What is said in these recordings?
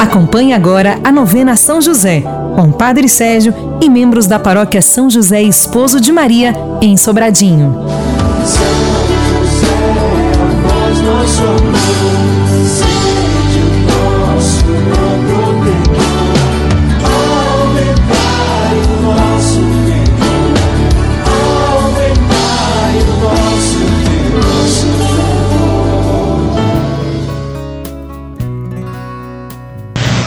Acompanhe agora a novena São José, com Padre Sérgio e membros da paróquia São José Esposo de Maria, em Sobradinho.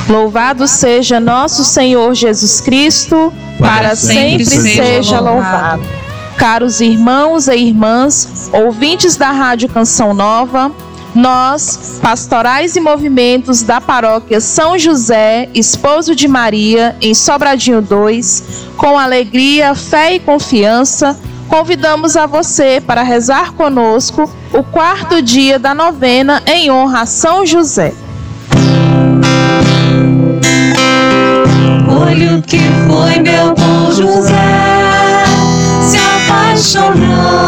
Louvado seja nosso Senhor Jesus Cristo, para, sempre seja louvado. Caros irmãos e irmãs, ouvintes da Rádio Canção Nova, nós, pastorais e movimentos da paróquia São José, esposo de Maria, em Sobradinho 2, com alegria, fé e confiança, convidamos a você para rezar conosco o quarto dia da novena em honra a São José. José se apaixonou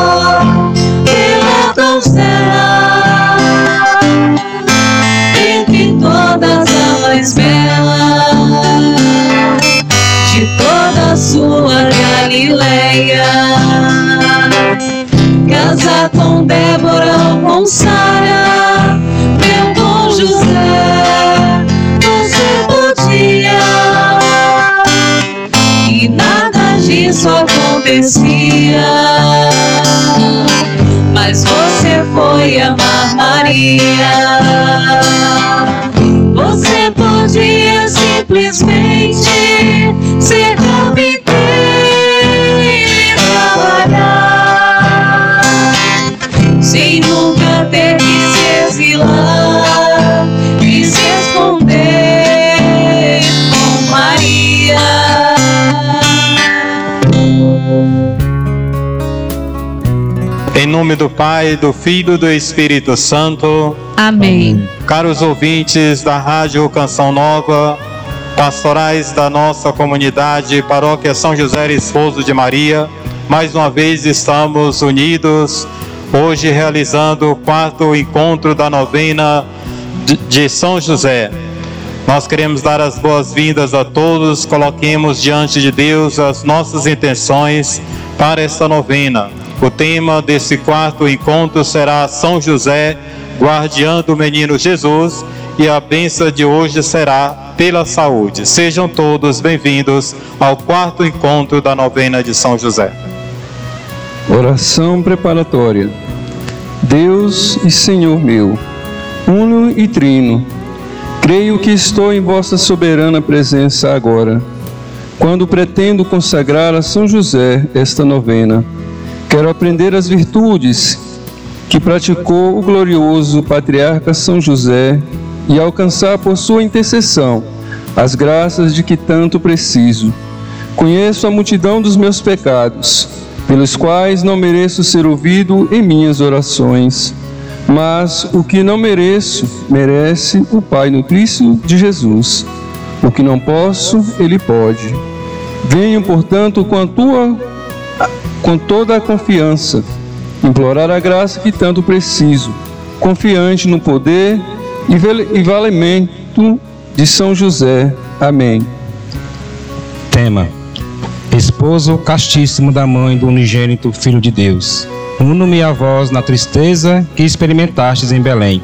acontecia. Mas você foi amar Maria. Você podia simplesmente Em nome do Pai, do Filho e do Espírito Santo. Amém. Caros ouvintes da Rádio Canção Nova, pastorais da nossa comunidade, Paróquia São José Esposo de Maria, mais uma vez estamos unidos, hoje realizando o quarto encontro da novena de São José. Nós queremos dar as boas-vindas a todos, coloquemos diante de Deus as nossas intenções para esta novena. O tema desse quarto encontro será São José, guardião do menino Jesus, e a benção de hoje será pela saúde. Sejam todos bem-vindos ao quarto encontro da novena de São José. Oração preparatória. Deus e Senhor meu, uno e trino, creio que estou em vossa soberana presença agora, quando pretendo consagrar a São José esta novena Quero aprender as virtudes que praticou o glorioso patriarca São José e alcançar por sua intercessão as graças de que tanto preciso. Conheço a multidão dos meus pecados, pelos quais não mereço ser ouvido em minhas orações. Mas o que não mereço, merece o Pai Cristo de Jesus. O que não posso, Ele pode. Venho, portanto, com a tua com toda a confiança, implorar a graça que tanto preciso, confiante no poder e valimento de São José. Amém. Tema: Esposo castíssimo da mãe do unigênito Filho de Deus. Uno-me a vós na tristeza que experimentastes em Belém.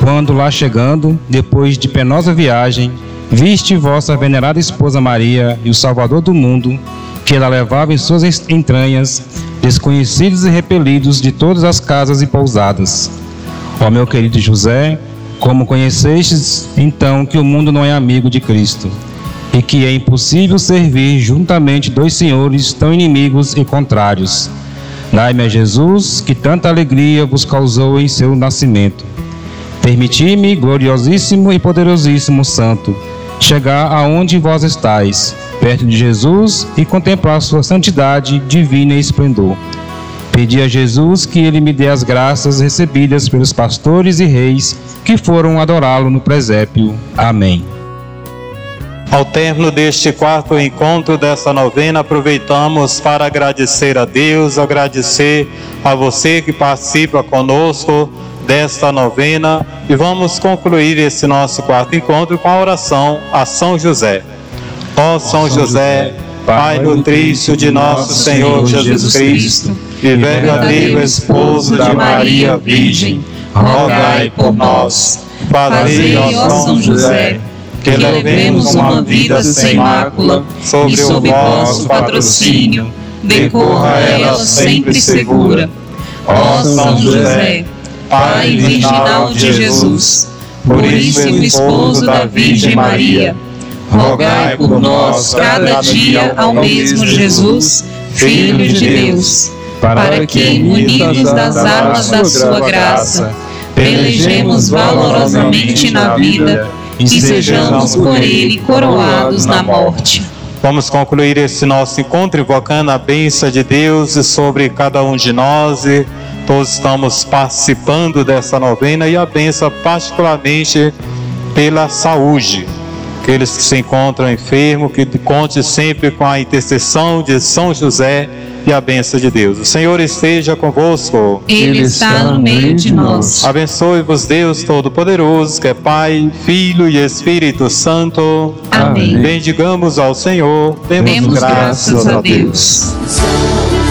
Quando lá chegando, depois de penosa viagem, viste vossa venerada esposa Maria e o Salvador do mundo que ela levava em suas entranhas, desconhecidos e repelidos de todas as casas e pousadas. Ó meu querido José, como conhecestes então que o mundo não é amigo de Cristo, e que é impossível servir juntamente dois senhores tão inimigos e contrários. Dai-me a Jesus, que tanta alegria vos causou em seu nascimento. Permiti-me, gloriosíssimo e poderosíssimo Santo, chegar aonde vós estáis, perto de Jesus e contemplar sua santidade divina e esplendor. Pedi a Jesus que ele me dê as graças recebidas pelos pastores e reis que foram adorá-lo no presépio. Amém. Ao término deste quarto encontro dessa novena, aproveitamos para agradecer a Deus, agradecer a você que participa conosco desta novena e vamos concluir esse nosso quarto encontro com a oração a São José. Ó São José, Pai nutrício de nosso Senhor Jesus Cristo e verdadeiro esposo de Maria Virgem, rogai por nós. Fazei, ó São José, que levemos uma vida sem mácula sobre o vosso patrocínio, decorra ela sempre segura. Ó São José, Pai virginal de Jesus, puríssimo esposo da Virgem Maria, rogai por nós cada dia ao mesmo Jesus, Filho de Deus, para que, unidos das armas da sua graça, pelejemos valorosamente na vida e sejamos por ele coroados na morte. Vamos concluir esse nosso encontro invocando a bênção de Deus sobre cada um de nós e todos estamos participando dessa novena e a benção particularmente pela saúde. Aqueles que se encontram enfermos, que conte sempre com a intercessão de São José e a benção de Deus. O Senhor esteja convosco. Ele está no meio de nós. Abençoe-vos Deus Todo-Poderoso, que é Pai, Filho e Espírito Santo. Amém. Bendigamos ao Senhor. Demos, Demos graças, graças a a Deus.